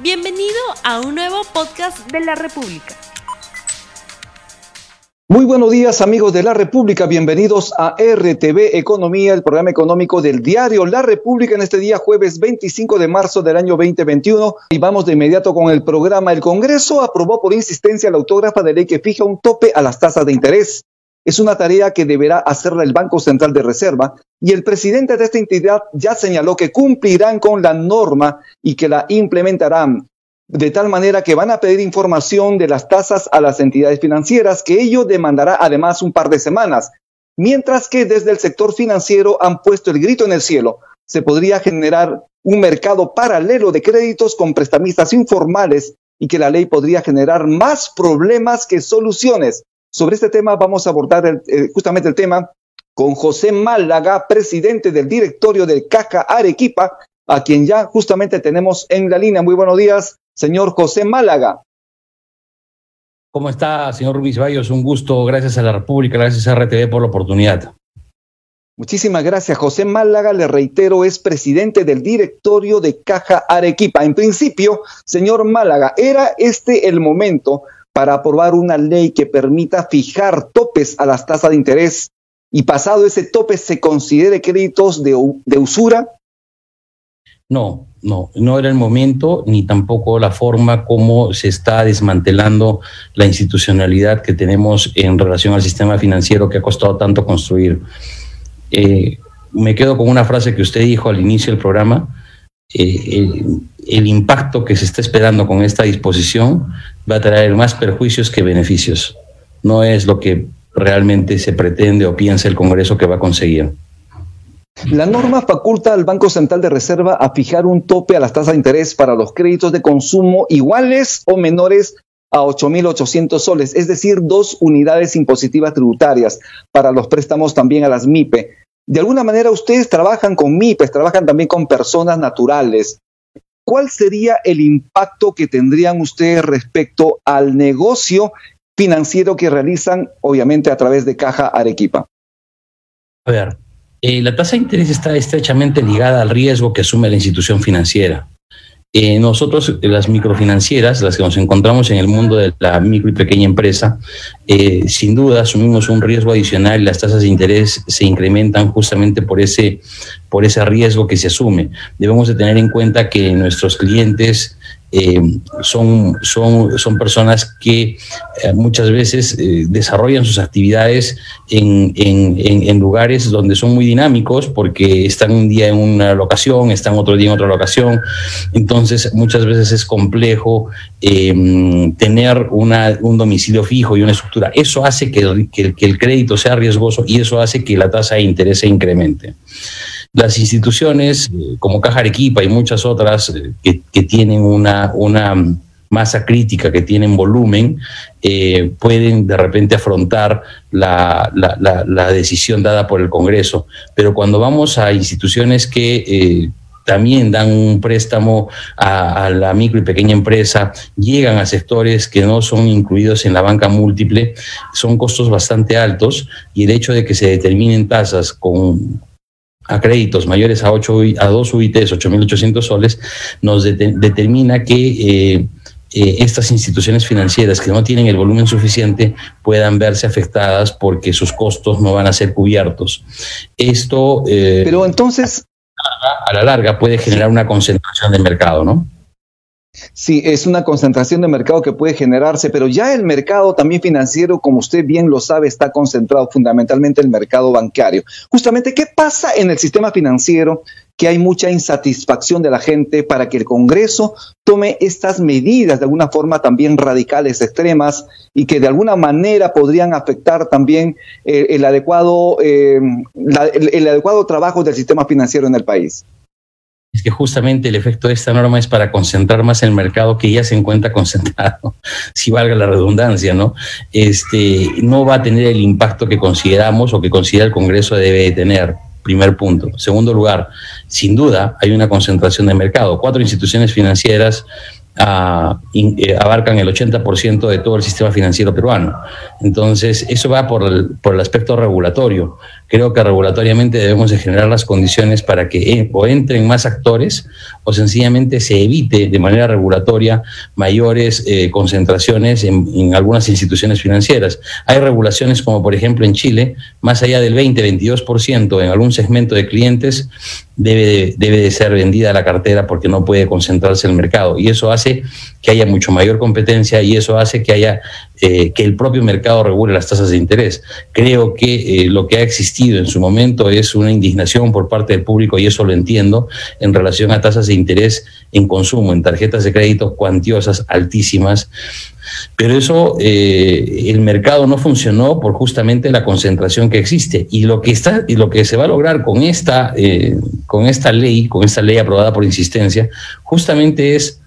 Bienvenido a un nuevo podcast de la República. Muy buenos días amigos de la República, bienvenidos a RTV Economía, el programa económico del diario La República en este día jueves 25 de marzo del año 2021 y vamos de inmediato con el programa. El Congreso aprobó por insistencia la autógrafa de ley que fija un tope a las tasas de interés. Es una tarea que deberá hacerla el Banco Central de Reserva y el presidente de esta entidad ya señaló que cumplirán con la norma y que la implementarán de tal manera que van a pedir información de las tasas a las entidades financieras, que ello demandará además un par de semanas, mientras que desde el sector financiero han puesto el grito en el cielo. Se podría generar un mercado paralelo de créditos con prestamistas informales y que la ley podría generar más problemas que soluciones. Sobre este tema vamos a abordar eh, justamente el tema con José Málaga, presidente del directorio de Caja Arequipa, a quien ya justamente tenemos en la línea. Muy buenos días, señor José Málaga. ¿Cómo está, señor Rubis Bayos? Un gusto. Gracias a la República, gracias a RTV por la oportunidad. Muchísimas gracias. José Málaga, le reitero, es presidente del directorio de Caja Arequipa. En principio, señor Málaga, ¿era este el momento para aprobar una ley que permita fijar topes a las tasas de interés y pasado ese tope se considere créditos de, de usura? No, no, no era el momento ni tampoco la forma como se está desmantelando la institucionalidad que tenemos en relación al sistema financiero que ha costado tanto construir. Eh, me quedo con una frase que usted dijo al inicio del programa. Eh, el impacto que se está esperando con esta disposición va a traer más perjuicios que beneficios. No es lo que realmente se pretende o piensa el Congreso que va a conseguir. La norma faculta al Banco Central de Reserva a fijar un tope a las tasas de interés para los créditos de consumo iguales o menores a 8.800 soles, es decir, dos unidades impositivas tributarias para los préstamos también a las MIPE. De alguna manera ustedes trabajan con MIPES, trabajan también con personas naturales. ¿Cuál sería el impacto que tendrían ustedes respecto al negocio financiero que realizan, obviamente, a través de Caja Arequipa? A ver, eh, la tasa de interés está estrechamente ligada al riesgo que asume la institución financiera. Eh, nosotros, las microfinancieras, las que nos encontramos en el mundo de la micro y pequeña empresa, eh, sin duda asumimos un riesgo adicional y las tasas de interés se incrementan justamente por ese, por ese riesgo que se asume. Debemos de tener en cuenta que nuestros clientes eh, son, son, son personas que eh, muchas veces eh, desarrollan sus actividades en, en, lugares donde son muy dinámicos porque están un día en una locación, están otro día en otra locación. Entonces, muchas veces es complejo tener una, un domicilio fijo y una estructura. Eso hace que, que, que el crédito sea riesgoso y eso hace que la tasa de interés se incremente. Las instituciones eh, como Caja Arequipa y muchas otras eh, que, tienen una, una masa crítica, que tienen volumen, eh, pueden de repente afrontar la, la, decisión dada por el Congreso. Pero cuando vamos a instituciones que también dan un préstamo a, a, la micro y pequeña empresa, llegan a sectores que no son incluidos en la banca múltiple, son costos bastante altos y el hecho de que se determinen tasas con, a créditos mayores a, 8, a 2 UITs, 8.800 soles, nos determina que eh, eh, estas instituciones financieras que no tienen el volumen suficiente puedan verse afectadas porque sus costos no van a ser cubiertos. Esto... Eh, Pero entonces... A la larga puede generar una concentración del mercado, ¿no? Sí, es una concentración de mercado que puede generarse, pero ya el mercado también financiero, como usted bien lo sabe, está concentrado fundamentalmente en el mercado bancario. Justamente, ¿qué pasa en el sistema financiero? Que hay mucha insatisfacción de la gente para que el Congreso tome estas medidas de alguna forma también radicales, extremas, y que de alguna manera podrían afectar también eh, el, adecuado, eh, el adecuado trabajo del sistema financiero en el país es que justamente el efecto de esta norma es para concentrar más el mercado que ya se encuentra concentrado, si valga la redundancia, ¿no? Este, no va a tener el impacto que consideramos o que considera el Congreso debe tener. Primer punto. Segundo lugar, sin duda hay una concentración de mercado. Cuatro instituciones financieras eh, abarcan el 80% de todo el sistema financiero peruano. Entonces, eso va por el, por el aspecto regulatorio. Creo que regulatoriamente debemos de generar las condiciones para que o entren más actores o sencillamente se evite de manera regulatoria mayores eh, concentraciones en, algunas instituciones financieras. Hay regulaciones como por ejemplo en Chile, más allá del 20-22% en algún segmento de clientes debe de, debe de ser vendida la cartera porque no puede concentrarse el mercado. Y eso hace que haya mucho mayor competencia y eso hace que haya eh, que el propio mercado regule las tasas de interés. Creo que eh, lo que ha existido en su momento es una indignación por parte del público, y eso lo entiendo, en relación a tasas de interés en consumo, en tarjetas de crédito cuantiosas, altísimas. Pero eso, eh, el mercado no funcionó por justamente la concentración que existe. Y lo que, está, y lo que se va a lograr con esta, con esta ley, con esta ley aprobada por insistencia, justamente es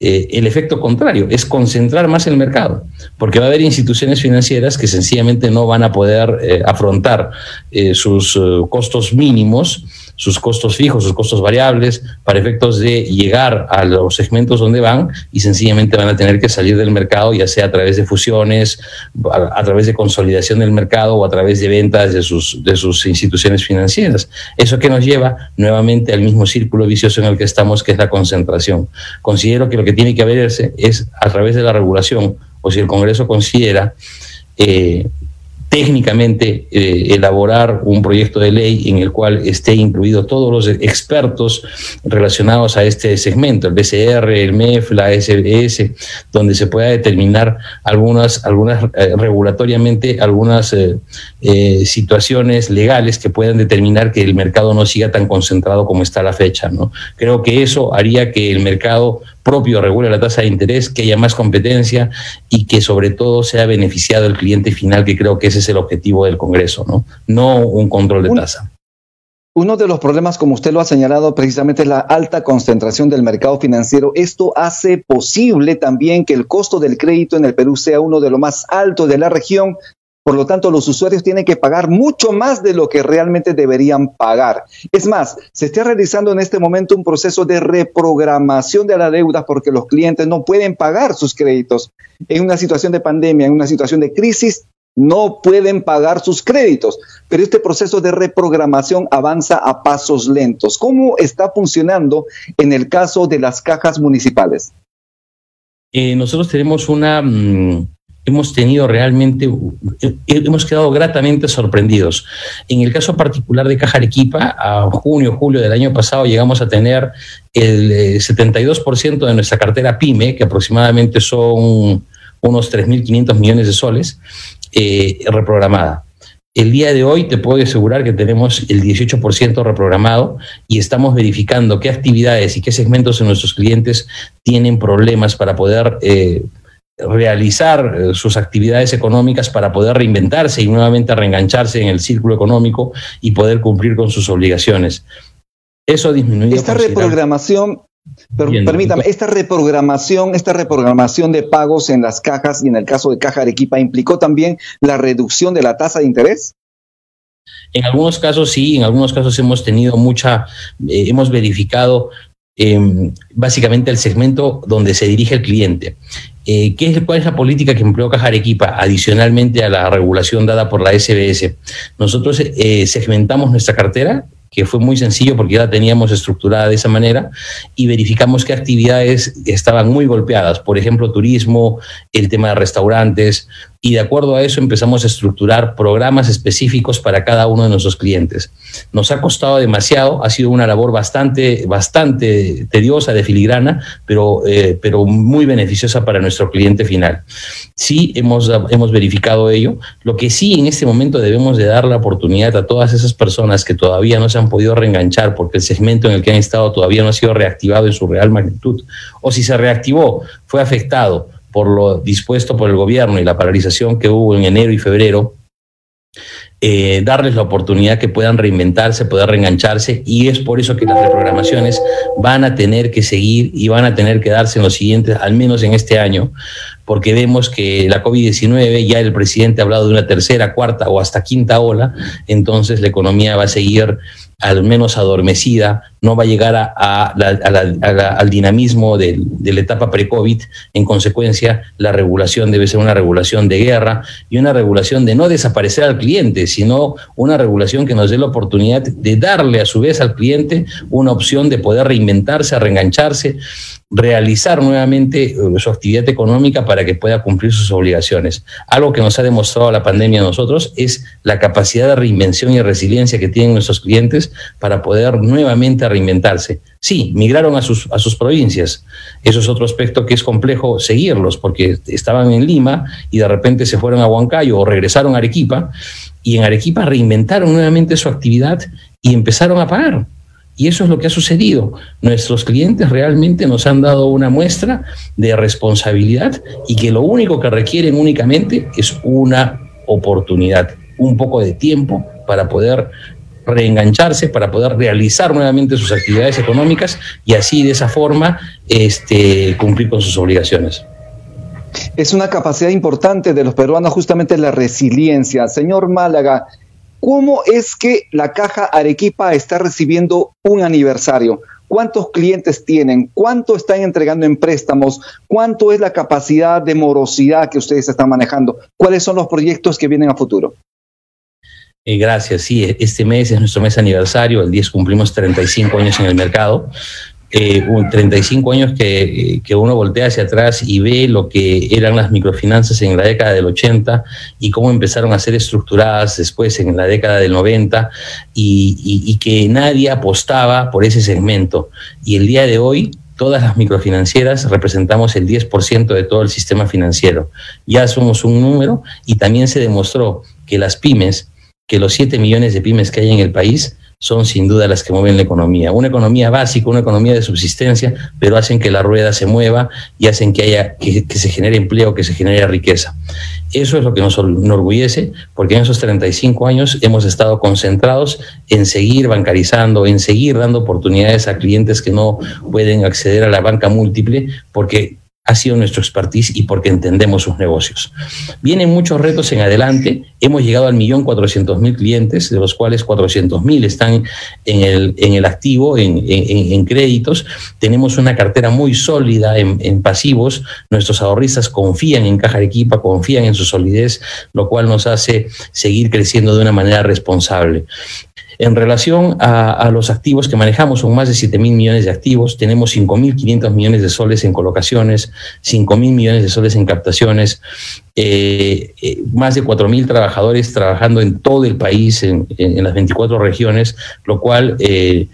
eh, el efecto contrario, es concentrar más el mercado, porque va a haber instituciones financieras que sencillamente no van a poder eh, afrontar eh, sus costos mínimos sus costos fijos, sus costos variables, para efectos de llegar a los segmentos donde van y sencillamente van a tener que salir del mercado, ya sea a través de fusiones, a, través de consolidación del mercado o a través de ventas de sus, de sus instituciones financieras. Eso que nos lleva nuevamente al mismo círculo vicioso en el que estamos, que es la concentración. Considero que lo que tiene que haberse es a través de la regulación, o si el Congreso considera eh, técnicamente eh, elaborar un proyecto de ley en el cual esté incluido todos los expertos relacionados a este segmento, el BCR, el MEF, la SBS, donde se pueda determinar algunas, algunas eh, regulatoriamente algunas eh, situaciones legales que puedan determinar que el mercado no siga tan concentrado como está a la fecha. ¿no? Creo que eso haría que el mercado propio regule la tasa de interés, que haya más competencia y que sobre todo sea beneficiado el cliente final, que creo que ese es el objetivo del Congreso, ¿no? No un control de tasa. Uno de los problemas, como usted lo ha señalado, precisamente es la alta concentración del mercado financiero. Esto hace posible también que el costo del crédito en el Perú sea uno de los más altos de la región, por lo tanto, los usuarios tienen que pagar mucho más de lo que realmente deberían pagar. Es más, se está realizando en este momento un proceso de reprogramación de la deuda porque los clientes no pueden pagar sus créditos. En una situación de pandemia, en una situación de crisis, no pueden pagar sus créditos. Pero este proceso de reprogramación avanza a pasos lentos. ¿Cómo está funcionando en el caso de las cajas municipales? Eh, nosotros tenemos una... Hemos tenido realmente, hemos quedado gratamente sorprendidos. En el caso particular de Caja Arequipa, a junio, julio del año pasado llegamos a tener el 72% eh, de nuestra cartera PYME, que aproximadamente son unos 3.500 millones de soles, eh, reprogramada. El día de hoy te puedo asegurar que tenemos el 18% reprogramado y estamos verificando qué actividades y qué segmentos de nuestros clientes tienen problemas para poder eh, realizar eh, sus actividades económicas para poder reinventarse y nuevamente reengancharse en el círculo económico y poder cumplir con sus obligaciones. Eso ha disminuido. Esta reprogramación, permítame, esta reprogramación, esta reprogramación de pagos en las cajas y en el caso de Caja Arequipa implicó también la reducción de la tasa de interés. En algunos casos sí, en algunos casos hemos tenido mucha, eh, hemos verificado em, básicamente el segmento donde se dirige el cliente. Eh, ¿qué es, ¿Cuál es la política que empleó Caja Arequipa adicionalmente a la regulación dada por la SBS? Nosotros eh, segmentamos nuestra cartera que fue muy sencillo porque ya la teníamos estructurada de esa manera y verificamos qué actividades estaban muy golpeadas, por ejemplo, turismo, el tema de restaurantes, y de acuerdo a eso empezamos a estructurar programas específicos para cada uno de nuestros clientes. Nos ha costado demasiado, ha sido una labor bastante, bastante tediosa, de filigrana, pero, eh, pero muy beneficiosa para nuestro cliente final. Sí, hemos, hemos verificado ello. Lo que sí en este momento debemos de dar la oportunidad a todas esas personas que todavía no se han podido reenganchar porque el segmento en el que han estado todavía no ha sido reactivado en su real magnitud, o si se reactivó, fue afectado por lo dispuesto por el gobierno y la paralización que hubo en enero y febrero, eh, darles la oportunidad que puedan reinventarse, poder reengancharse y es por eso que las reprogramaciones van a tener que seguir y van a tener que darse en los siguientes, al menos en este año, porque vemos que la COVID-19, ya el presidente ha hablado de una tercera, cuarta o hasta quinta ola, entonces la economía va a seguir al menos adormecida, no va a llegar a, al dinamismo de, la etapa pre-COVID. En consecuencia, la regulación debe ser una regulación de guerra y una regulación de no desaparecer al cliente, sino una regulación que nos dé la oportunidad de darle a su vez al cliente una opción de poder reinventarse, reengancharse, realizar nuevamente eh, su actividad económica para que pueda cumplir sus obligaciones. Algo que nos ha demostrado la pandemia a nosotros es la capacidad de reinvención y resiliencia que tienen nuestros clientes para poder nuevamente reinventarse. Sí, migraron a sus, a sus provincias. Eso es otro aspecto que es complejo seguirlos porque estaban en Lima y de repente se fueron a Huancayo o regresaron a Arequipa y en Arequipa reinventaron nuevamente su actividad y empezaron a pagar. Y eso es lo que ha sucedido. Nuestros clientes realmente nos han dado una muestra de responsabilidad y que lo único que requieren únicamente es una oportunidad, un poco de tiempo para poder reengancharse, para poder realizar nuevamente sus actividades económicas y así de esa forma este, cumplir con sus obligaciones. Es una capacidad importante de los peruanos justamente la resiliencia. Señor Málaga, ¿Cómo es que la Caja Arequipa está recibiendo un aniversario? ¿Cuántos clientes tienen? ¿Cuánto están entregando en préstamos? ¿Cuánto es la capacidad de morosidad que ustedes están manejando? ¿Cuáles son los proyectos que vienen a futuro? Eh, gracias, sí, este mes es nuestro mes aniversario, el 10 cumplimos 35 años en el mercado eh, 35 años que, que, uno voltea hacia atrás y ve lo que eran las microfinanzas en la década del 80 y cómo empezaron a ser estructuradas después en la década del 90 y, y, que nadie apostaba por ese segmento. Y el día de hoy todas las microfinancieras representamos el 10% de todo el sistema financiero. Ya somos un número y también se demostró que las pymes, que los 7 millones de pymes que hay en el país, son sin duda las que mueven la economía. Una economía básica, una economía de subsistencia, pero hacen que la rueda se mueva y hacen que haya que, se genere empleo, que se genere riqueza. Eso es lo que nos enorgullece, porque en esos 35 años hemos estado concentrados en seguir bancarizando, en seguir dando oportunidades a clientes que no pueden acceder a la banca múltiple, porque ha sido nuestro expertise y porque entendemos sus negocios. Vienen muchos retos en adelante. Hemos llegado al millón cuatrocientos mil clientes, de los cuales cuatrocientos mil están en el, en el activo, en, en, créditos. Tenemos una cartera muy sólida en, pasivos. Nuestros ahorristas confían en Caja Arequipa, confían en su solidez, lo cual nos hace seguir creciendo de una manera responsable. En relación a, los activos que manejamos, son más de 7 mil millones de activos, tenemos 5.500 millones de soles en colocaciones, 5 mil millones de soles en captaciones, eh, eh, más de 4 mil trabajadores trabajando en todo el país, en, las 24 regiones, lo cual eh,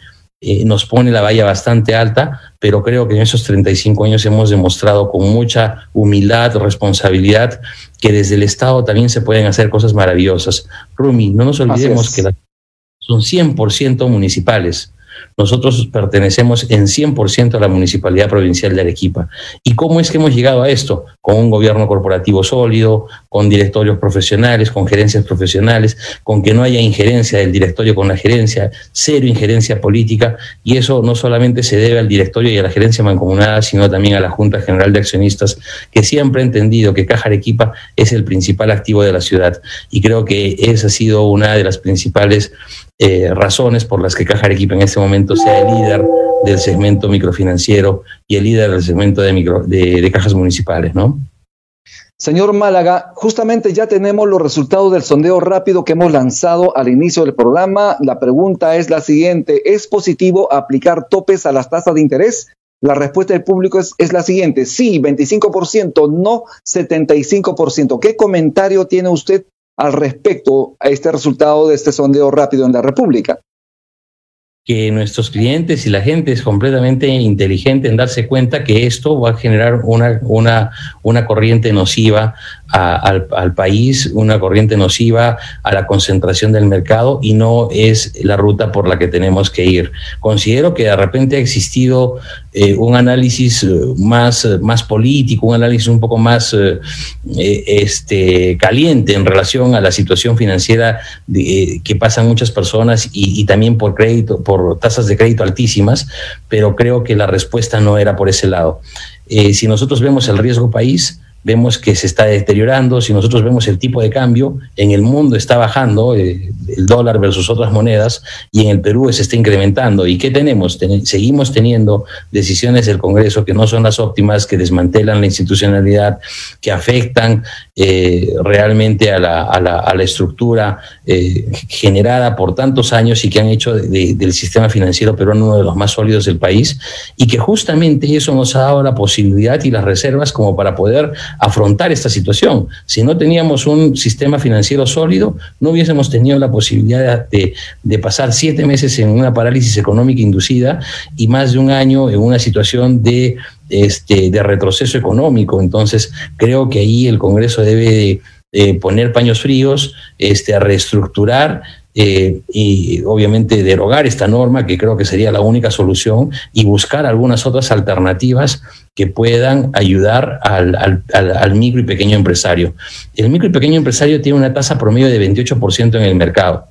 nos pone la valla bastante alta, pero creo que en esos 35 años hemos demostrado con mucha humildad, responsabilidad, que desde el Estado también se pueden hacer cosas maravillosas. Rumi, no nos olvidemos que la son 100% municipales. Nosotros pertenecemos en 100% a la Municipalidad Provincial de Arequipa. ¿Y cómo es que hemos llegado a esto? Con un gobierno corporativo sólido, con directorios profesionales, con gerencias profesionales, con que no haya injerencia del directorio con la gerencia, cero injerencia política, y eso no solamente se debe al directorio y a la gerencia mancomunada, sino también a la Junta General de Accionistas, que siempre ha entendido que Caja Arequipa es el principal activo de la ciudad. Y creo que esa ha sido una de las principales eh, razones por las que Caja Arequipa en este momento sea el líder del segmento microfinanciero y el líder del segmento de, micro, de, cajas municipales, ¿no? Señor Málaga, justamente ya tenemos los resultados del sondeo rápido que hemos lanzado al inicio del programa. La pregunta es la siguiente, ¿es positivo aplicar topes a las tasas de interés? La respuesta del público es, es la siguiente, sí, 25%, no 75%. ¿Qué comentario tiene usted al respecto a este resultado de este sondeo rápido en la República? Que nuestros clientes y la gente es completamente inteligente en darse cuenta que esto va a generar una, una, una corriente nociva al, al, país, una corriente nociva a la concentración del mercado y no es la ruta por la que tenemos que ir. Considero que de repente ha existido eh, un análisis eh, más, más político, un análisis un poco más eh, este, caliente en relación a la situación financiera de, que pasan muchas personas y, y también por crédito, por tasas de crédito altísimas, pero creo que la respuesta no era por ese lado. si nosotros vemos el riesgo país, vemos que se está deteriorando, si nosotros vemos el tipo de cambio, en el mundo está bajando eh, el dólar versus otras monedas y en el Perú se está incrementando. ¿Y qué tenemos? seguimos teniendo decisiones del Congreso que no son las óptimas, que desmantelan la institucionalidad, que afectan eh, realmente a la, a la, a la estructura eh, generada por tantos años y que han hecho del sistema financiero peruano uno de los más sólidos del país y que justamente eso nos ha dado la posibilidad y las reservas como para poder afrontar esta situación. Si no teníamos un sistema financiero sólido, no hubiésemos tenido la posibilidad de, pasar siete meses en una parálisis económica inducida y más de un año en una situación de este, de retroceso económico. Entonces, creo que ahí el Congreso debe poner paños fríos, este, reestructurar eh, y obviamente derogar esta norma, que creo que sería la única solución, y buscar algunas otras alternativas que puedan ayudar al, micro y pequeño empresario. El micro y pequeño empresario tiene una tasa promedio de 28% en el mercado.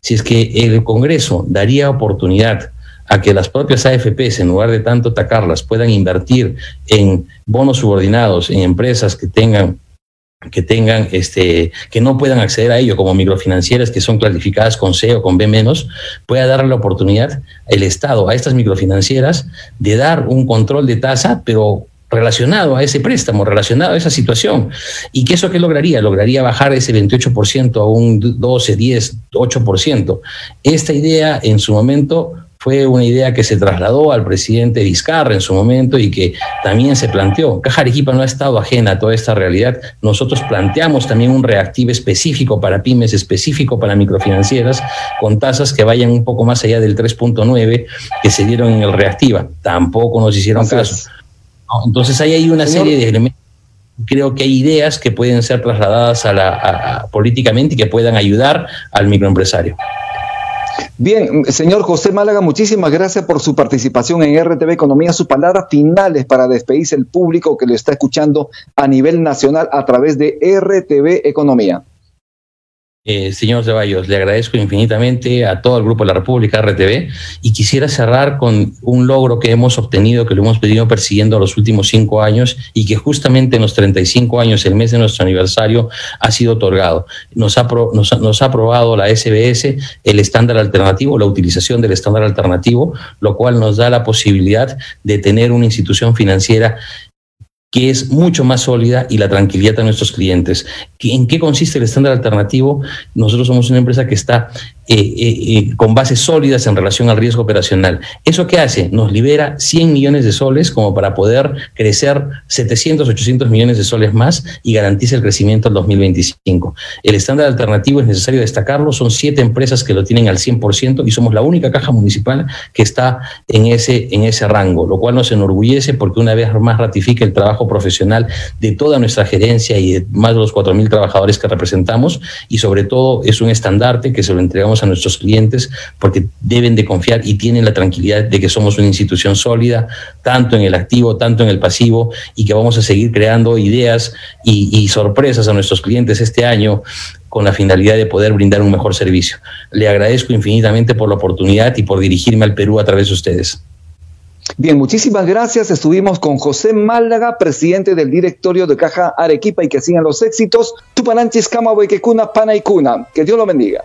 Si es que el Congreso daría oportunidad a que las propias AFPs, en lugar de tanto atacarlas, puedan invertir en bonos subordinados, en empresas que tengan que tengan este que no puedan acceder a ello como microfinancieras que son clasificadas con C o con B menos pueda darle la oportunidad el Estado a estas microfinancieras de dar un control de tasa pero relacionado a ese préstamo, relacionado a esa situación. ¿Y qué eso qué lograría? Lograría bajar ese 28% a un 12, 10, 8%. Esta idea en su momento fue una idea que se trasladó al presidente Vizcarra en su momento y que también se planteó. Caja Arequipa no ha estado ajena a toda esta realidad. Nosotros planteamos también un reactivo específico para pymes, específico para microfinancieras, con tasas que vayan un poco más allá del 3.9 que se dieron en el reactiva. Tampoco nos hicieron caso. entonces ahí hay una serie de elementos creo que hay ideas que pueden ser trasladadas a la, políticamente y que puedan ayudar al microempresario. Bien, señor José Málaga, muchísimas gracias por su participación en RTV Economía. Sus palabras finales para despedirse el público que lo está escuchando a nivel nacional a través de RTV Economía. Eh, señor Ceballos, le agradezco infinitamente a todo el Grupo de la República, RTV, y quisiera cerrar con un logro que hemos obtenido, que lo hemos venido persiguiendo los últimos cinco años y que justamente en los 35 años, el mes de nuestro aniversario, ha sido otorgado. Nos ha, nos, nos ha aprobado la SBS el estándar alternativo, la utilización del estándar alternativo, lo cual nos da la posibilidad de tener una institución financiera que es mucho más sólida y la tranquilidad de nuestros clientes. ¿En qué consiste el estándar alternativo? Nosotros somos una empresa que está eh, eh, eh, con bases sólidas en relación al riesgo operacional. ¿Eso qué hace? Nos libera 100 millones de soles como para poder crecer 700, 800 millones de soles más y garantiza el crecimiento al 2025. El estándar alternativo es necesario destacarlo, son siete empresas que lo tienen al 100% y somos la única caja municipal que está en ese, en ese rango, lo cual nos enorgullece porque una vez más ratifica el trabajo profesional de toda nuestra gerencia y de más de los 4.000 trabajadores que representamos y sobre todo es un estandarte que se lo entregamos a nuestros clientes porque deben de confiar y tienen la tranquilidad de que somos una institución sólida, tanto en el activo, tanto en el pasivo, y que vamos a seguir creando ideas y, sorpresas a nuestros clientes este año con la finalidad de poder brindar un mejor servicio. Le agradezco infinitamente por la oportunidad y por dirigirme al Perú a través de ustedes. Bien, muchísimas gracias. Estuvimos con José Málaga, presidente del directorio de Caja Arequipa y que sigan los éxitos. Tupananchis, Cuna, Pana y Cuna. Que Dios lo bendiga.